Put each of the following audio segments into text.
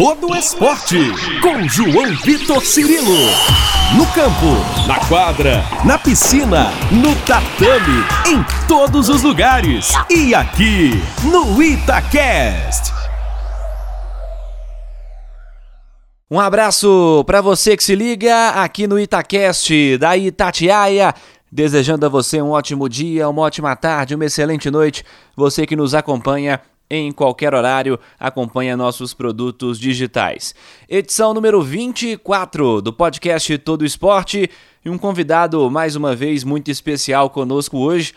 todo esporte. Com João Vitor Cirilo. No campo, na quadra, na piscina, no tatame, em todos os lugares. E aqui, no Itacast. Um abraço para você que se liga aqui no Itacast da Itatiaia. Desejando a você um ótimo dia, uma ótima tarde, uma excelente noite. Você que nos acompanha em qualquer horário, acompanha nossos produtos digitais. Edição número 24 do podcast Todo Esporte e um convidado mais uma vez muito especial conosco hoje.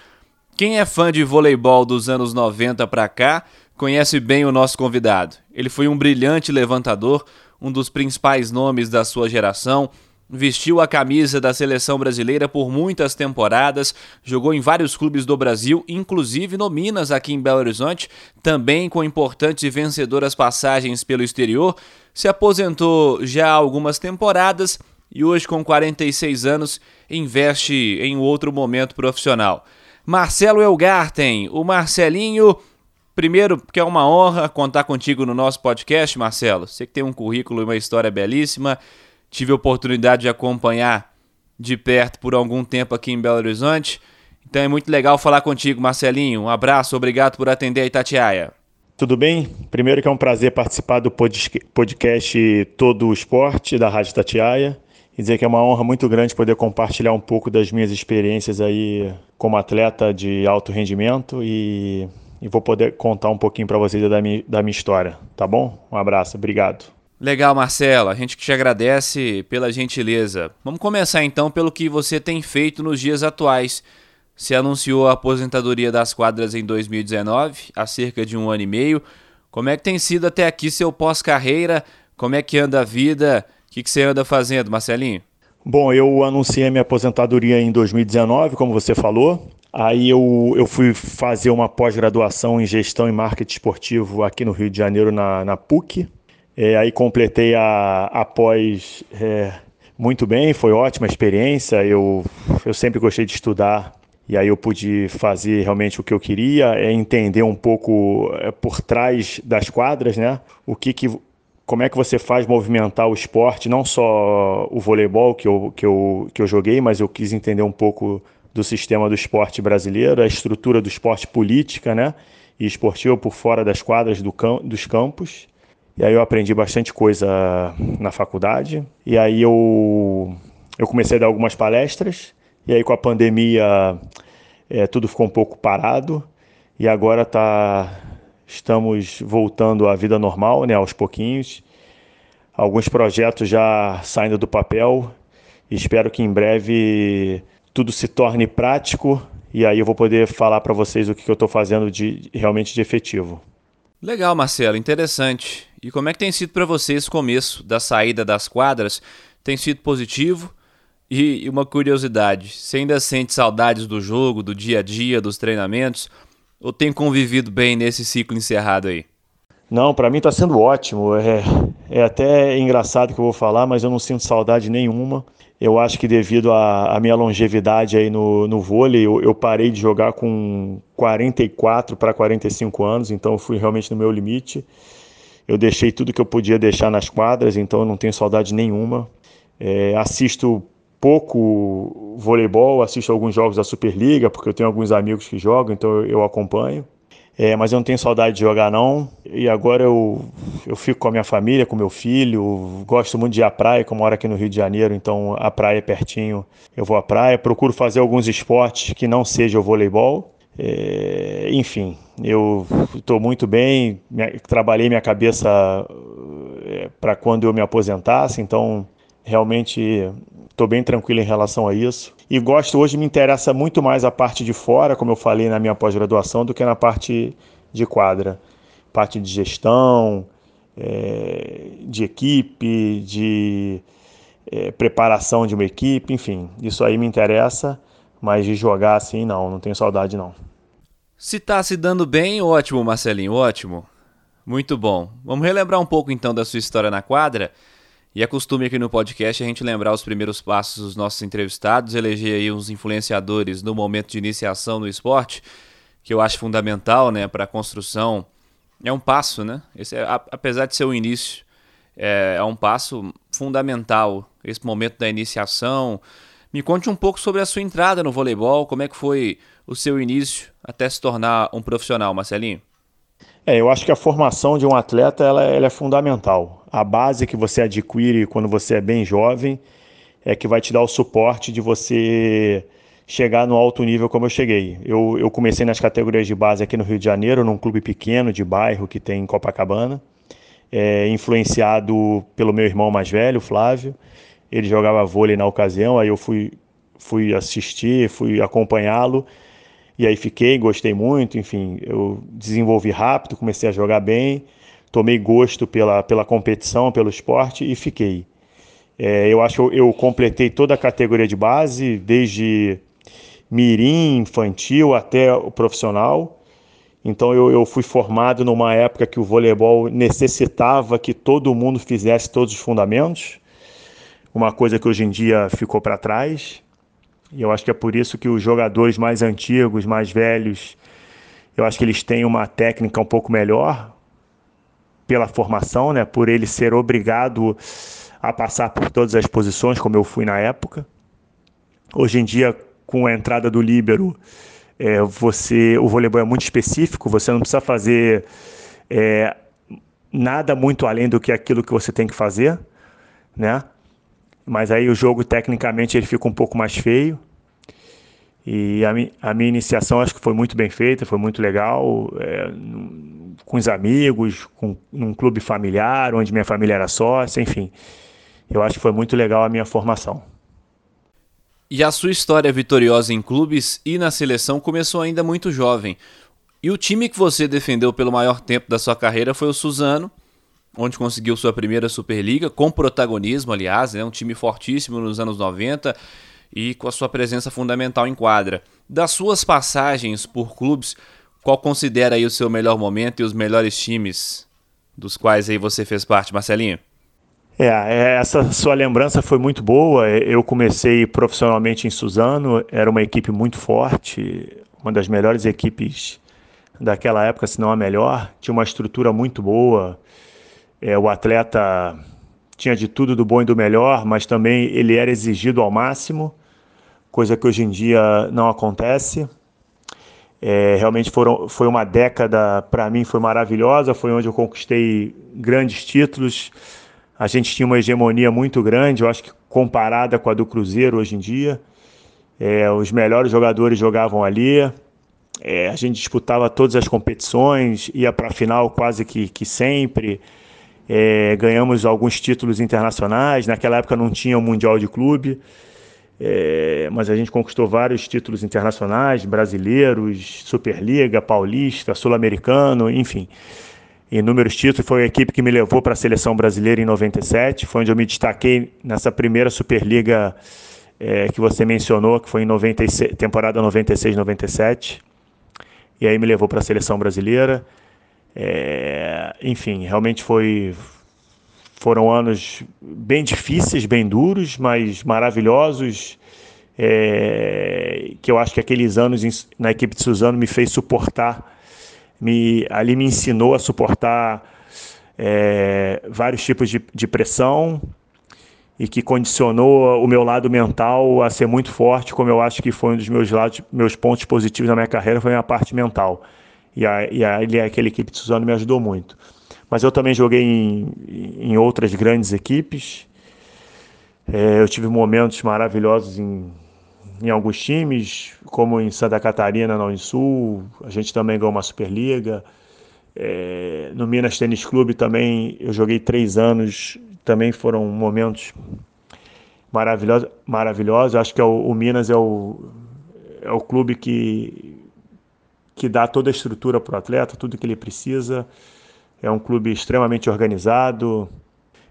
Quem é fã de voleibol dos anos 90 para cá, conhece bem o nosso convidado. Ele foi um brilhante levantador, um dos principais nomes da sua geração. Vestiu a camisa da seleção brasileira por muitas temporadas, jogou em vários clubes do Brasil, inclusive no Minas, aqui em Belo Horizonte, também com importantes e vencedoras passagens pelo exterior. Se aposentou já há algumas temporadas e hoje, com 46 anos, investe em outro momento profissional. Marcelo Elgarten, o Marcelinho Primeiro, que é uma honra contar contigo no nosso podcast, Marcelo. Você que tem um currículo e uma história belíssima. Tive a oportunidade de acompanhar de perto por algum tempo aqui em Belo Horizonte. Então é muito legal falar contigo, Marcelinho. Um abraço, obrigado por atender a Itatiaia. Tudo bem? Primeiro que é um prazer participar do podcast Todo o Esporte da Rádio Itatiaia. E dizer que é uma honra muito grande poder compartilhar um pouco das minhas experiências aí como atleta de alto rendimento e e vou poder contar um pouquinho para vocês da minha, da minha história, tá bom? Um abraço, obrigado. Legal, Marcelo. A gente que te agradece pela gentileza. Vamos começar então pelo que você tem feito nos dias atuais. Você anunciou a aposentadoria das quadras em 2019, há cerca de um ano e meio. Como é que tem sido até aqui seu pós-carreira? Como é que anda a vida? O que, que você anda fazendo, Marcelinho? Bom, eu anunciei minha aposentadoria em 2019, como você falou. Aí eu, eu fui fazer uma pós-graduação em gestão e marketing esportivo aqui no Rio de Janeiro, na, na PUC. É, aí completei a, a pós é, muito bem, foi ótima experiência. Eu, eu sempre gostei de estudar e aí eu pude fazer realmente o que eu queria, é entender um pouco é, por trás das quadras, né? O que, que como é que você faz movimentar o esporte, não só o voleibol que eu, que eu, que eu joguei, mas eu quis entender um pouco do sistema do esporte brasileiro, a estrutura do esporte política né, e esportiva por fora das quadras do dos campos. E aí eu aprendi bastante coisa na faculdade. E aí eu, eu comecei a dar algumas palestras. E aí com a pandemia é, tudo ficou um pouco parado. E agora tá, estamos voltando à vida normal, né, aos pouquinhos. Alguns projetos já saindo do papel. Espero que em breve tudo se torne prático e aí eu vou poder falar para vocês o que, eu estou fazendo de realmente de efetivo. Legal, Marcelo, interessante. E como é que tem sido para você esse começo da saída das quadras? Tem sido positivo? E uma curiosidade, você ainda sente saudades do jogo, do dia a dia, dos treinamentos? Ou tem convivido bem nesse ciclo encerrado aí? Não, para mim está sendo ótimo. É, é até engraçado que eu vou falar, mas eu não sinto saudade nenhuma. Eu acho que devido à minha longevidade aí no, no vôlei, eu, eu parei de jogar com 44 para 45 anos, então eu fui realmente no meu limite. Eu deixei tudo que eu podia deixar nas quadras, então eu não tenho saudade nenhuma. É, assisto pouco voleibol, assisto alguns jogos da Superliga, porque eu tenho alguns amigos que jogam, então eu, eu acompanho. É, mas eu não tenho saudade de jogar não. E agora eu, eu fico com a minha família, com meu filho. Gosto muito de ir à praia, como moro aqui no Rio de Janeiro, então a praia é pertinho. Eu vou à praia, procuro fazer alguns esportes que não seja o voleibol. É, enfim, eu estou muito bem. trabalhei minha cabeça é, para quando eu me aposentasse, então realmente estou bem tranquilo em relação a isso. E gosto, hoje me interessa muito mais a parte de fora, como eu falei na minha pós-graduação, do que na parte de quadra. Parte de gestão, é, de equipe, de é, preparação de uma equipe, enfim, isso aí me interessa, mas de jogar assim, não, não tenho saudade não. Se está se dando bem, ótimo, Marcelinho, ótimo. Muito bom. Vamos relembrar um pouco então da sua história na quadra. E é costume aqui no podcast a gente lembrar os primeiros passos dos nossos entrevistados, eleger aí uns influenciadores no momento de iniciação no esporte, que eu acho fundamental, né, para a construção. É um passo, né? Esse é, apesar de ser o início, é, é um passo fundamental, esse momento da iniciação. Me conte um pouco sobre a sua entrada no voleibol, como é que foi o seu início até se tornar um profissional, Marcelinho? É, eu acho que a formação de um atleta ela, ela é fundamental. A base que você adquire quando você é bem jovem é que vai te dar o suporte de você chegar no alto nível como eu cheguei. Eu, eu comecei nas categorias de base aqui no Rio de Janeiro, num clube pequeno de bairro que tem em Copacabana, é, influenciado pelo meu irmão mais velho, Flávio. Ele jogava vôlei na ocasião, aí eu fui, fui assistir, fui acompanhá-lo, e aí fiquei, gostei muito, enfim, eu desenvolvi rápido, comecei a jogar bem, tomei gosto pela, pela competição, pelo esporte e fiquei. É, eu acho que eu, eu completei toda a categoria de base, desde mirim, infantil até o profissional. Então eu, eu, fui formado numa época que o voleibol necessitava que todo mundo fizesse todos os fundamentos, uma coisa que hoje em dia ficou para trás. E eu acho que é por isso que os jogadores mais antigos, mais velhos, eu acho que eles têm uma técnica um pouco melhor pela formação, né? Por ele ser obrigado a passar por todas as posições, como eu fui na época. Hoje em dia, com a entrada do líbero, é, você, o voleibol é muito específico, você não precisa fazer é, nada muito além do que aquilo que você tem que fazer, né? Mas aí o jogo, tecnicamente, ele fica um pouco mais feio. E a, mi, a minha iniciação acho que foi muito bem feita, foi muito legal, é, com os amigos, com, num clube familiar, onde minha família era sócia, enfim. Eu acho que foi muito legal a minha formação. E a sua história vitoriosa em clubes e na seleção começou ainda muito jovem. E o time que você defendeu pelo maior tempo da sua carreira foi o Suzano, onde conseguiu sua primeira Superliga, com protagonismo, aliás, né, um time fortíssimo nos anos 90 e com a sua presença fundamental em quadra. Das suas passagens por clubes, qual considera aí o seu melhor momento e os melhores times dos quais aí você fez parte, Marcelinho? É, é, essa sua lembrança foi muito boa. Eu comecei profissionalmente em Suzano, era uma equipe muito forte, uma das melhores equipes daquela época, se não a melhor. Tinha uma estrutura muito boa. É, o atleta tinha de tudo do bom e do melhor, mas também ele era exigido ao máximo, coisa que hoje em dia não acontece. É, realmente foram, foi uma década, para mim, foi maravilhosa. Foi onde eu conquistei grandes títulos a gente tinha uma hegemonia muito grande, eu acho que comparada com a do Cruzeiro hoje em dia. É, os melhores jogadores jogavam ali. É, a gente disputava todas as competições, ia para a final quase que, que sempre. É, ganhamos alguns títulos internacionais. Naquela época não tinha o Mundial de Clube, é, mas a gente conquistou vários títulos internacionais, brasileiros, Superliga, Paulista, Sul-Americano, enfim inúmeros títulos. Foi a equipe que me levou para a seleção brasileira em 97. Foi onde eu me destaquei nessa primeira Superliga é, que você mencionou, que foi em 96, temporada 96-97. E aí me levou para a seleção brasileira. É, enfim, realmente foi foram anos bem difíceis, bem duros, mas maravilhosos. É, que eu acho que aqueles anos na equipe de Suzano me fez suportar me, ali me ensinou a suportar é, vários tipos de, de pressão e que condicionou o meu lado mental a ser muito forte, como eu acho que foi um dos meus lados, meus pontos positivos na minha carreira foi a parte mental. E, a, e a, ele, aquela equipe de Suzano me ajudou muito. Mas eu também joguei em, em outras grandes equipes. É, eu tive momentos maravilhosos em em alguns times, como em Santa Catarina, na Unisul, a gente também ganhou uma Superliga. É, no Minas Tênis Clube também eu joguei três anos, também foram momentos maravilhosos. maravilhosos. Acho que é o, o, Minas é o, é o clube que, que dá toda a estrutura para o atleta, tudo que ele precisa. É um clube extremamente organizado,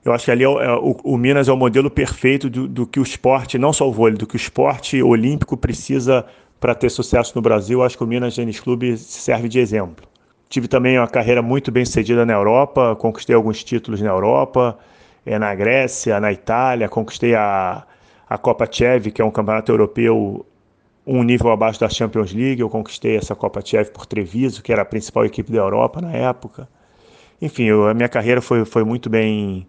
eu acho que ali é o, é, o, o Minas é o modelo perfeito do, do, que o esporte, não só o vôlei, do que o esporte olímpico precisa para ter sucesso no Brasil. Eu acho que o Minas Tênis Clube serve de exemplo. Tive também uma carreira muito bem sucedida na Europa, conquistei alguns títulos na Europa, é, na Grécia, na Itália, conquistei a, a Copa Chev, que é um campeonato europeu um nível abaixo da Champions League. Eu conquistei essa Copa Chev por Treviso, que era a principal equipe da Europa na época. enfim, eu, a minha carreira foi, foi muito bem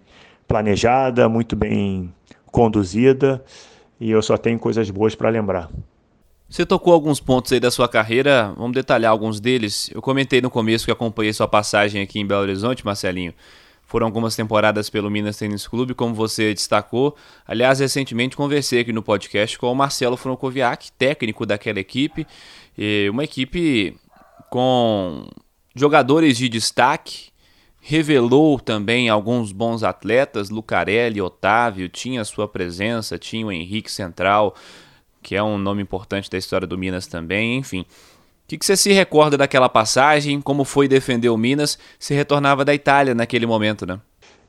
planejada, muito bem conduzida e eu só tenho coisas boas para lembrar. Você tocou alguns pontos aí da sua carreira, vamos detalhar alguns deles. Eu comentei no começo que acompanhei sua passagem aqui em Belo Horizonte, Marcelinho. Foram algumas temporadas pelo Minas Tênis Clube, como você destacou. Aliás, recentemente conversei aqui no podcast com o Marcelo Francoviac, técnico daquela equipe. uma equipe com jogadores de destaque, revelou também alguns bons atletas, Lucarelli, Otávio, tinha sua presença, tinha o Henrique Central, que é um nome importante da história do Minas também, enfim. O que, que você se recorda daquela passagem? Como foi defender o Minas? Se retornava da Itália naquele momento, né?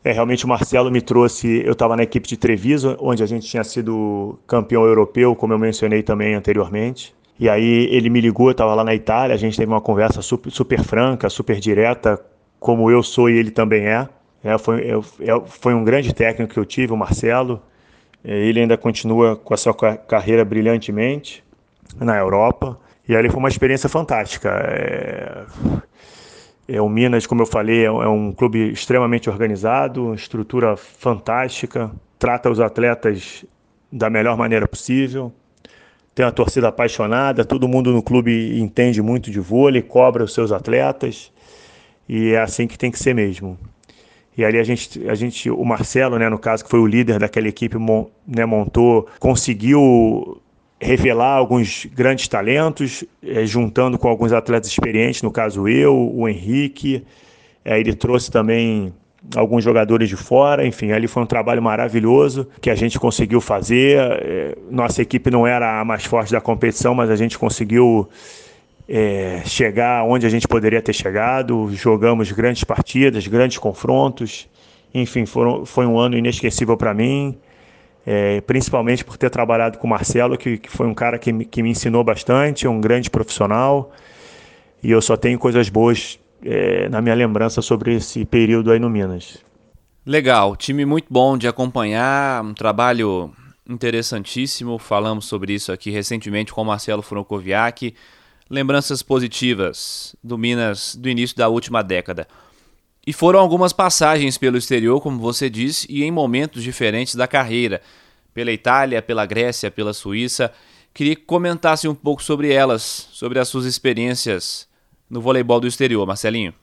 É, realmente o Marcelo me trouxe. Eu estava na equipe de Treviso, onde a gente tinha sido campeão europeu, como eu mencionei também anteriormente. E aí ele me ligou, eu estava lá na Itália, a gente teve uma conversa super, super franca, super direta, como eu sou e ele também é. é foi, eu, é, foi um grande técnico que eu tive, o Marcelo. É, ele ainda continua com a sua carreira brilhantemente na Europa. E ali foi uma experiência fantástica. É, é o Minas, como eu falei, é, é um clube extremamente organizado, estrutura fantástica, trata os atletas da melhor maneira possível. Tem uma torcida apaixonada, todo mundo no clube entende muito de vôlei, cobra os seus atletas e é assim que tem que ser mesmo. E ali a gente, a gente o Marcelo, né, no caso, que foi o líder daquela equipe, né, montou, conseguiu revelar alguns grandes talentos, é, juntando com alguns atletas experientes, no caso eu, o Henrique, é, ele trouxe também alguns jogadores de fora, enfim, ali foi um trabalho maravilhoso que a gente conseguiu fazer. É, nossa equipe não era a mais forte da competição, mas a gente conseguiu é, chegar onde a gente poderia ter chegado. Jogamos grandes partidas, grandes confrontos. Enfim, foram, foi um ano inesquecível para mim, é, principalmente por ter trabalhado com o Marcelo, que, que foi um cara que, me, que me ensinou bastante, um grande profissional. E eu só tenho coisas boas é, na minha lembrança sobre esse período aí no Minas. Legal, time muito bom de acompanhar, um trabalho interessantíssimo. Falamos sobre isso aqui recentemente com o Marcelo Francoviac lembranças positivas do Minas do início da última década. E foram algumas passagens pelo exterior, como você disse, e em momentos diferentes da carreira, pela Itália, pela Grécia, pela Suíça. Queria que comentasse um pouco sobre elas, sobre as suas experiências no voleibol do exterior, Marcelinho.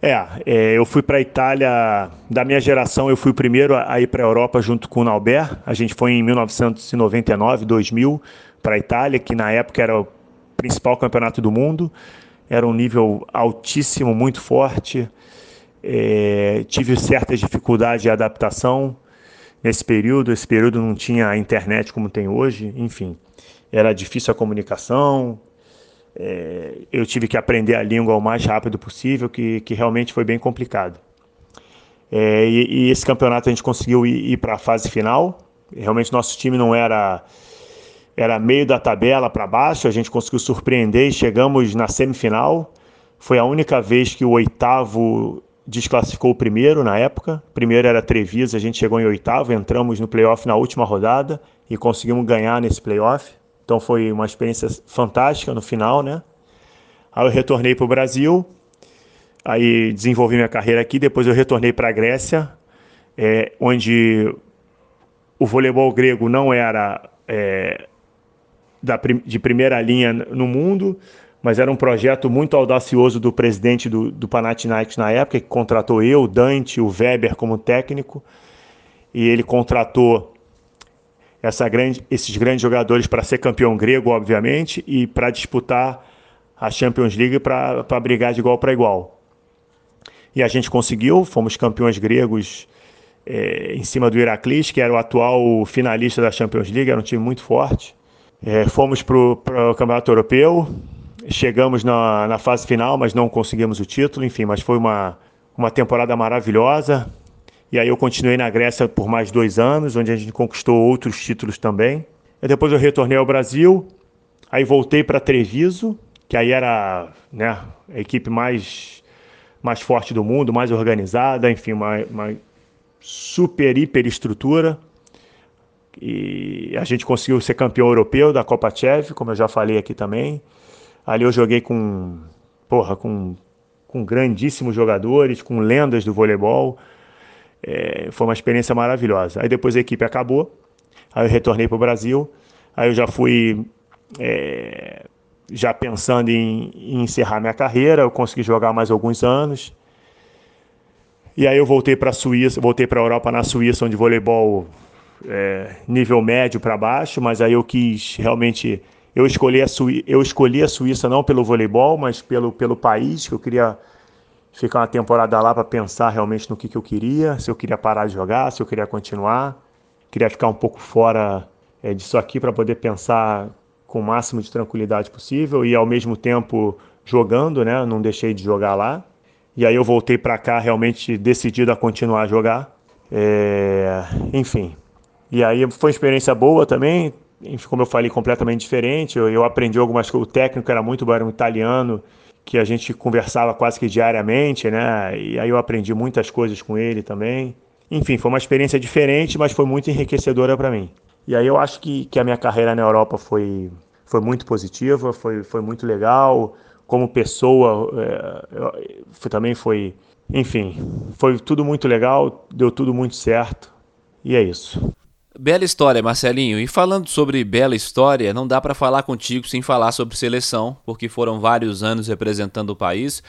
É, é eu fui para a Itália, da minha geração, eu fui o primeiro a ir para a Europa junto com o Nauber. A gente foi em 1999, 2000, para a Itália, que na época era principal campeonato do mundo. Era um nível altíssimo, muito forte. É, tive certas dificuldades de adaptação nesse período. Esse período não tinha internet como tem hoje, enfim, era difícil a comunicação. É, eu tive que aprender a língua o mais rápido possível, que, que realmente foi bem complicado. É, e, e, esse campeonato a gente conseguiu ir, ir para a fase final. Realmente nosso time não era era meio da tabela para baixo, a gente conseguiu surpreender e chegamos na semifinal. Foi a única vez que o oitavo desclassificou o primeiro na época. Primeiro era Treviso, a gente chegou em oitavo, entramos no playoff na última rodada e conseguimos ganhar nesse playoff. Então foi uma experiência fantástica no final, né? Aí eu retornei para o Brasil, aí desenvolvi minha carreira aqui, depois eu retornei para a Grécia, é, onde o voleibol grego não era é, da, de primeira linha no mundo, mas era um projeto muito audacioso do presidente do, do Panathinaikos na época, que contratou eu, Dante, o Weber como técnico, e ele contratou grande, esses grandes jogadores para ser campeão grego, obviamente, e para disputar a Champions League para brigar de igual para igual. E a gente conseguiu, fomos campeões gregos é, em cima do Heracles, que era o atual finalista da Champions League, era um time muito forte. É, fomos para o Campeonato Europeu, chegamos na, na fase final, mas não conseguimos o título, enfim, mas foi uma, uma temporada maravilhosa. E aí eu continuei na Grécia por mais dois anos, onde a gente conquistou outros títulos também. E depois eu retornei ao Brasil, aí voltei para Treviso, que aí era né, a equipe mais, mais forte do mundo, mais organizada, enfim, uma, uma super, hiper estrutura. E a gente conseguiu ser campeão europeu da Copa Chev, como eu já falei aqui também. Ali eu joguei com, porra, com com grandíssimos jogadores, com lendas do voleibol. É, foi uma experiência maravilhosa. Aí depois a equipe acabou, aí eu retornei para o Brasil, aí eu já fui é, já pensando em, em, encerrar minha carreira, eu consegui jogar mais alguns anos. E aí eu voltei para a Suíça, voltei para a Europa na Suíça, onde voleibol é, nível médio para baixo, mas aí eu quis realmente eu escolhi, a eu escolhi a Suíça não pelo voleibol, mas pelo, pelo país, que eu queria ficar uma temporada lá para pensar realmente no que, que eu queria, se eu queria parar de jogar, se eu queria continuar. Queria ficar um pouco fora é, disso aqui para poder pensar com o máximo de tranquilidade possível e ao mesmo tempo jogando, né? Não deixei de jogar lá. E aí eu voltei para cá realmente decidido a continuar a jogar. É... Enfim. E aí foi uma experiência boa também como eu falei, completamente diferente. Eu, eu aprendi algumas coisas. O técnico era muito bom, era um italiano que a gente conversava quase que diariamente, né? E aí eu aprendi muitas coisas com ele também. Enfim, foi uma experiência diferente, mas foi muito enriquecedora para mim. E aí eu acho que, que a minha carreira na Europa foi, foi muito positiva, foi, foi muito legal. Como pessoa, é, foi, também foi. Enfim, foi tudo muito legal, deu tudo muito certo. E é isso. Bela história, Marcelinho. E falando sobre bela história, não dá para falar contigo sem falar sobre seleção, porque foram vários anos representando o país,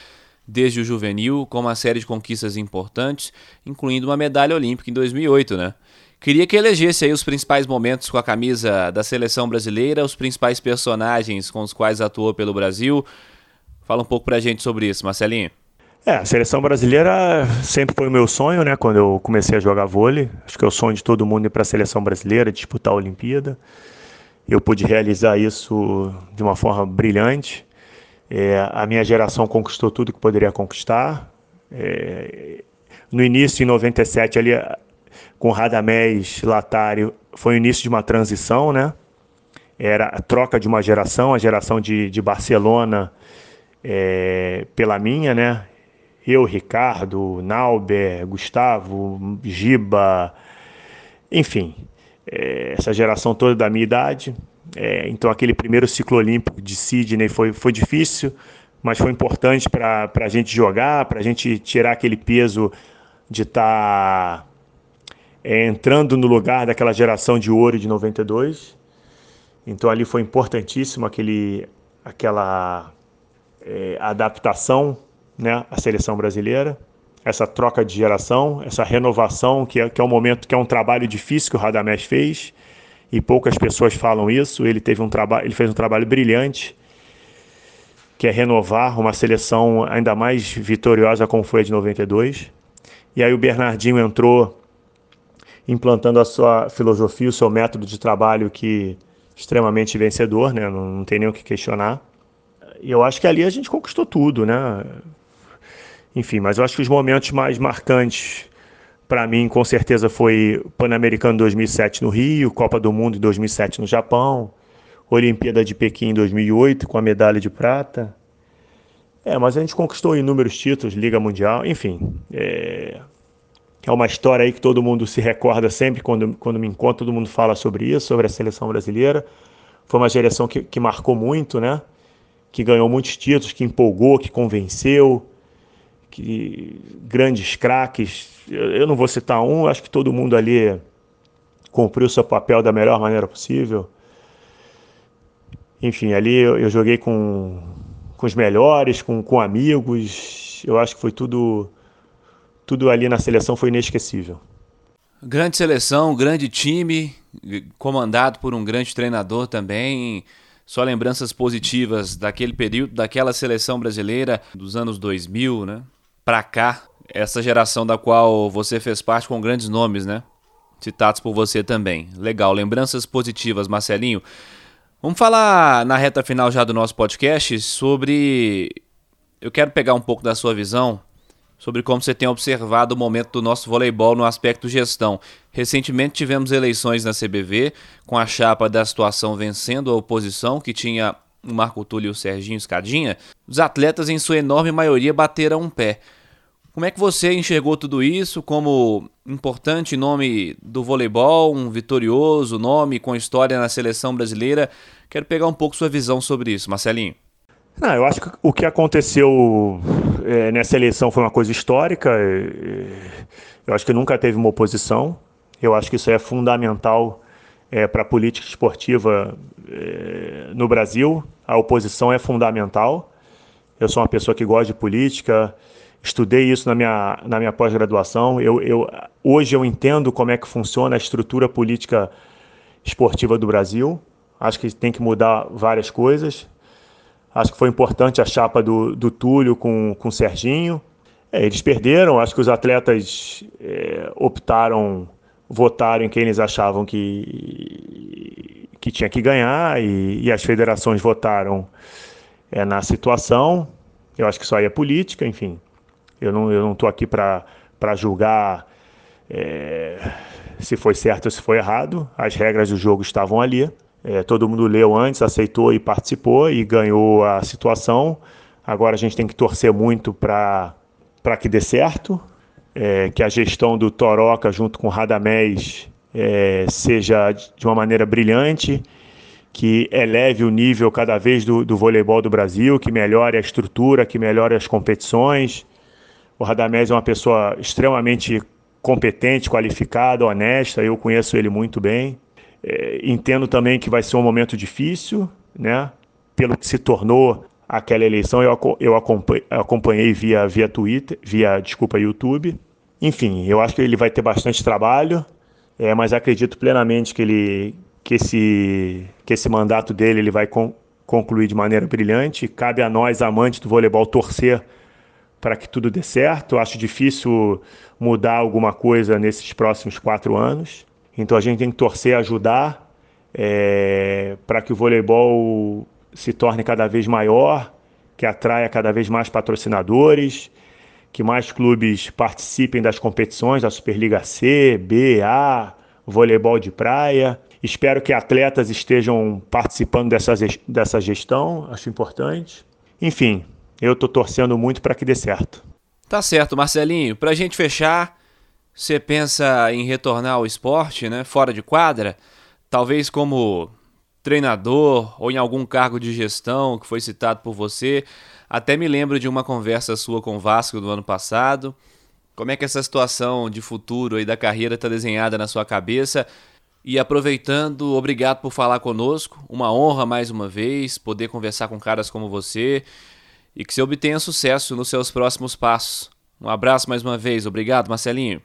desde o juvenil, com uma série de conquistas importantes, incluindo uma medalha olímpica em 2008, né? Queria que elegesse aí os principais momentos com a camisa da seleção brasileira, os principais personagens com os quais atuou pelo Brasil. Fala um pouco pra gente sobre isso, Marcelinho. É, a seleção brasileira sempre foi o meu sonho, né? Quando eu comecei a jogar vôlei. Acho que é o sonho de todo mundo ir para a seleção brasileira, disputar a Olimpíada. Eu pude realizar isso de uma forma brilhante. É, a minha geração conquistou tudo que poderia conquistar. É, no início, em 97, ali, com Radamés, Latário, foi o início de uma transição, né? Era a troca de uma geração, a geração de, de Barcelona é, pela minha, né? Eu, Ricardo, Nauber, Gustavo, Giba, enfim, é, essa geração toda da minha idade. É, então, aquele primeiro ciclo olímpico de Sydney foi, foi difícil, mas foi importante para a gente jogar, para a gente tirar aquele peso de estar tá, é, entrando no lugar daquela geração de ouro de 92. Então, ali foi importantíssimo aquele, aquela é, adaptação né, a seleção brasileira, essa troca de geração, essa renovação, que é, que é um momento, que é um trabalho difícil que o Radamés fez, e poucas pessoas falam isso. Ele teve um trabalho, ele fez um trabalho brilhante, que é renovar uma seleção ainda mais vitoriosa como foi a de 92. E aí o Bernardinho entrou implantando a sua filosofia, o seu método de trabalho que extremamente vencedor, né? Não, não tem nem o que questionar. E eu acho que ali a gente conquistou tudo, né? Enfim, mas eu acho que os momentos mais marcantes para mim, com certeza, foi Pan-Americano 2007 no Rio, Copa do Mundo em 2007 no Japão, Olimpíada de Pequim em 2008 com a medalha de prata. É, mas a gente conquistou inúmeros títulos, Liga Mundial, enfim. É, é uma história aí que todo mundo se recorda sempre quando, quando me encontra, todo mundo fala sobre isso, sobre a seleção brasileira. Foi uma geração que, que marcou muito, né? Que ganhou muitos títulos, que empolgou, que convenceu, que grandes craques, eu não vou citar um, acho que todo mundo ali cumpriu seu papel da melhor maneira possível. Enfim, ali eu, eu joguei com, com os melhores, com, com amigos. Eu acho que foi tudo, tudo ali na seleção foi inesquecível. Grande seleção, grande time, comandado por um grande treinador também. Só lembranças positivas daquele período, daquela seleção brasileira dos anos 2000, né? Para cá, essa geração da qual você fez parte com grandes nomes, né? Citados por você também. Legal, lembranças positivas, Marcelinho. Vamos falar na reta final já do nosso podcast sobre. Eu quero pegar um pouco da sua visão sobre como você tem observado o momento do nosso voleibol no aspecto gestão. Recentemente tivemos eleições na CBV, com a chapa da situação vencendo a oposição, que tinha o Marco Túlio e o Serginho Escadinha. Os atletas, em sua enorme maioria, bateram um pé. Como é que você enxergou tudo isso como importante nome do voleibol, um vitorioso nome com história na seleção brasileira? Quero pegar um pouco sua visão sobre isso, Marcelinho. Não, eu acho que o que aconteceu é, nessa eleição foi uma coisa histórica. Eu acho que nunca teve uma oposição. Eu acho que isso é fundamental é, para a política esportiva é, no Brasil. A oposição é fundamental. Eu sou uma pessoa que gosta de política, estudei isso na minha, na minha pós-graduação. Eu, eu, hoje eu entendo como é que funciona a estrutura política esportiva do Brasil. Acho que tem que mudar várias coisas. Acho que foi importante a chapa do, do Túlio com, com o Serginho. É, eles perderam, acho que os atletas é, optaram, votaram em quem eles achavam que, que tinha que ganhar e, e as federações votaram é, na situação. Eu acho que isso aí é política, enfim. Eu não estou eu não aqui para julgar é, se foi certo ou se foi errado. As regras do jogo estavam ali. É, todo mundo leu antes, aceitou e participou e ganhou a situação. Agora a gente tem que torcer muito para que dê certo, é, que a gestão do Toroca junto com o Radamés é, seja de uma maneira brilhante, que eleve o nível cada vez do, do voleibol do Brasil, que melhore a estrutura, que melhore as competições. O Radamés é uma pessoa extremamente competente, qualificada, honesta, eu conheço ele muito bem. É, entendo também que vai ser um momento difícil, né? Pelo que se tornou aquela eleição, eu, eu acompanhei, via, via Twitter, via, desculpa, YouTube. Enfim, eu acho que ele vai ter bastante trabalho, é, mas acredito plenamente que ele que esse que esse mandato dele ele vai con, concluir de maneira brilhante. Cabe a nós amantes do voleibol torcer para que tudo dê certo. Acho difícil mudar alguma coisa nesses próximos quatro anos. Então a gente tem que torcer, ajudar é, para que o voleibol se torne cada vez maior, que atraia cada vez mais patrocinadores, que mais clubes participem das competições da Superliga C, B, A, voleibol de praia. Espero que atletas estejam participando dessa, dessa gestão, acho importante. Enfim, eu estou torcendo muito para que dê certo. Tá certo, Marcelinho. Para a gente fechar, você pensa em retornar ao esporte, né, fora de quadra, talvez como treinador ou em algum cargo de gestão que foi citado por você. Até me lembro de uma conversa sua com o Vasco do ano passado. Como é que essa situação de futuro aí da carreira está desenhada na sua cabeça? E aproveitando, obrigado por falar conosco. Uma honra mais uma vez poder conversar com caras como você e que você obtenha sucesso nos seus próximos passos. Um abraço mais uma vez. Obrigado, Marcelinho.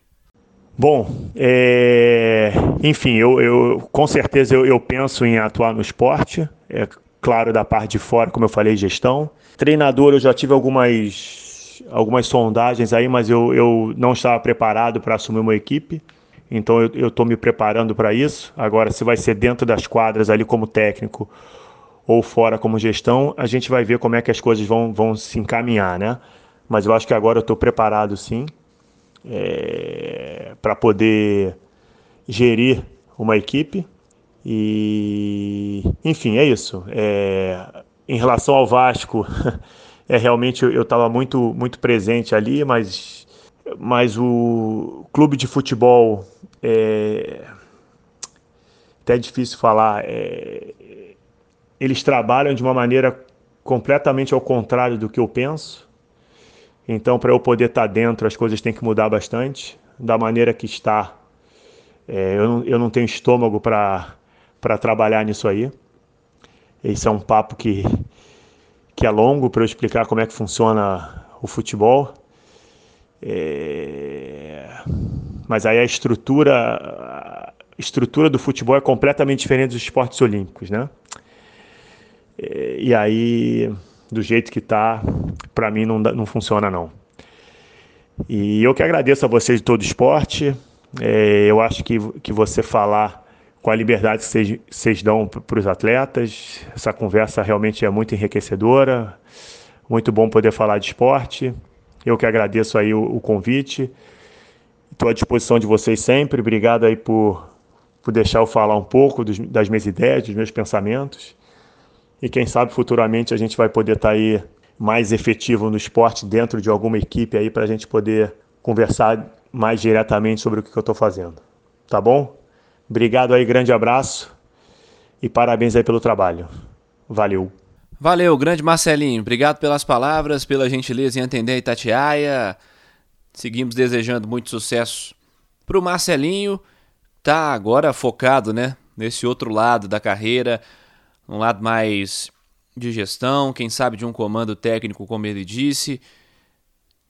Bom, é... enfim, eu, eu, com certeza eu, eu, penso em atuar no esporte, é claro, da parte de fora, como eu falei, gestão. Treinador, eu já tive algumas, algumas sondagens aí, mas eu, eu não estava preparado para assumir uma equipe, então eu estou me preparando para isso. Agora, se vai ser dentro das quadras ali como técnico ou fora como gestão, a gente vai ver como é que as coisas vão, vão se encaminhar, né? Mas eu acho que agora eu estou preparado sim é, para poder gerir uma equipe. E, enfim, é isso. É, em relação ao Vasco, é realmente eu estava muito, muito presente ali, mas, mas o clube de futebol é até difícil falar. É, eles trabalham de uma maneira completamente ao contrário do que eu penso. Então, para eu poder estar dentro, as coisas têm que mudar bastante. Da maneira que está, é, eu, não, eu não tenho estômago para trabalhar nisso aí. Esse é um papo que, que é longo para eu explicar como é que funciona o futebol. É... Mas aí a estrutura, a estrutura do futebol é completamente diferente dos esportes olímpicos, né? E aí do jeito que está, para mim não, não funciona não. E eu que agradeço a vocês de todo esporte. É, eu acho que, que você falar com a liberdade que vocês dão para os atletas, essa conversa realmente é muito enriquecedora. Muito bom poder falar de esporte. Eu que agradeço aí o, o convite. Estou à disposição de vocês sempre. Obrigado aí por, por deixar eu falar um pouco dos, das minhas ideias, dos meus pensamentos e quem sabe futuramente a gente vai poder estar tá aí mais efetivo no esporte dentro de alguma equipe aí para a gente poder conversar mais diretamente sobre o que eu estou fazendo. Tá bom? Obrigado aí, grande abraço e parabéns aí pelo trabalho. Valeu. Valeu, grande Marcelinho. Obrigado pelas palavras, pela gentileza em atender Itatiaia. Seguimos desejando muito sucesso pro Marcelinho. Tá agora focado, né, nesse outro lado da carreira, um lado mais de gestão, quem sabe de um comando técnico, como ele disse.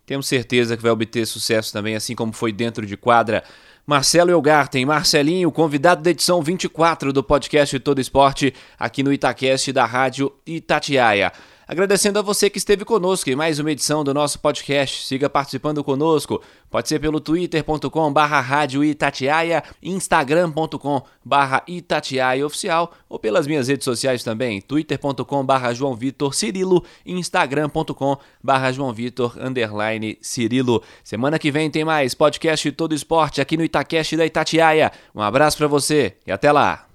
Temos certeza que vai obter sucesso também, assim como foi dentro de quadra. Marcelo Elgarten, Marcelinho, convidado da edição 24 do podcast Todo Esporte, aqui no Itacast da Rádio Itatiaia. Agradecendo a você que esteve conosco em mais uma edição do nosso podcast. Siga participando conosco. Pode ser pelo twitter.com barra rádio Itatiaia, instagram.com barra Itatiaia oficial ou pelas minhas redes sociais também, twitter.com barra João Vitor Cirilo instagram.com barra João Vitor underline Cirilo. Semana que vem tem mais podcast Todo Esporte aqui no Itacast da Itatiaia. Um abraço para você e até lá.